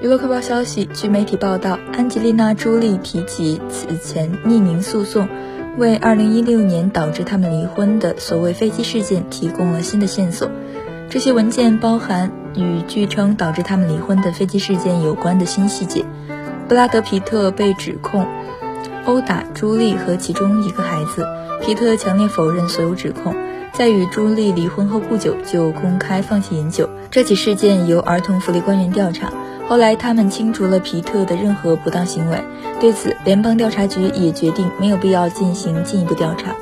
娱乐快报消息，据媒体报道，安吉丽娜·朱莉提及此前匿名诉讼，为2016年导致他们离婚的所谓飞机事件提供了新的线索。这些文件包含与据称导致他们离婚的飞机事件有关的新细节。布拉德·皮特被指控殴打朱莉和其中一个孩子，皮特强烈否认所有指控。在与朱莉离婚后不久，就公开放弃饮酒。这起事件由儿童福利官员调查。后来，他们清除了皮特的任何不当行为。对此，联邦调查局也决定没有必要进行进一步调查。